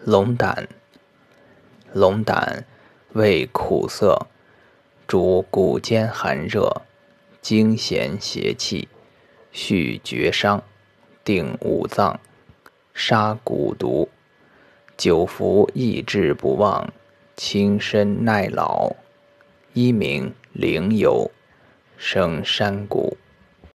龙胆，龙胆味苦涩，主骨间寒热、惊痫邪气、续绝伤、定五脏、杀蛊毒。久服益志不忘，轻身耐老。一名灵油，生山谷。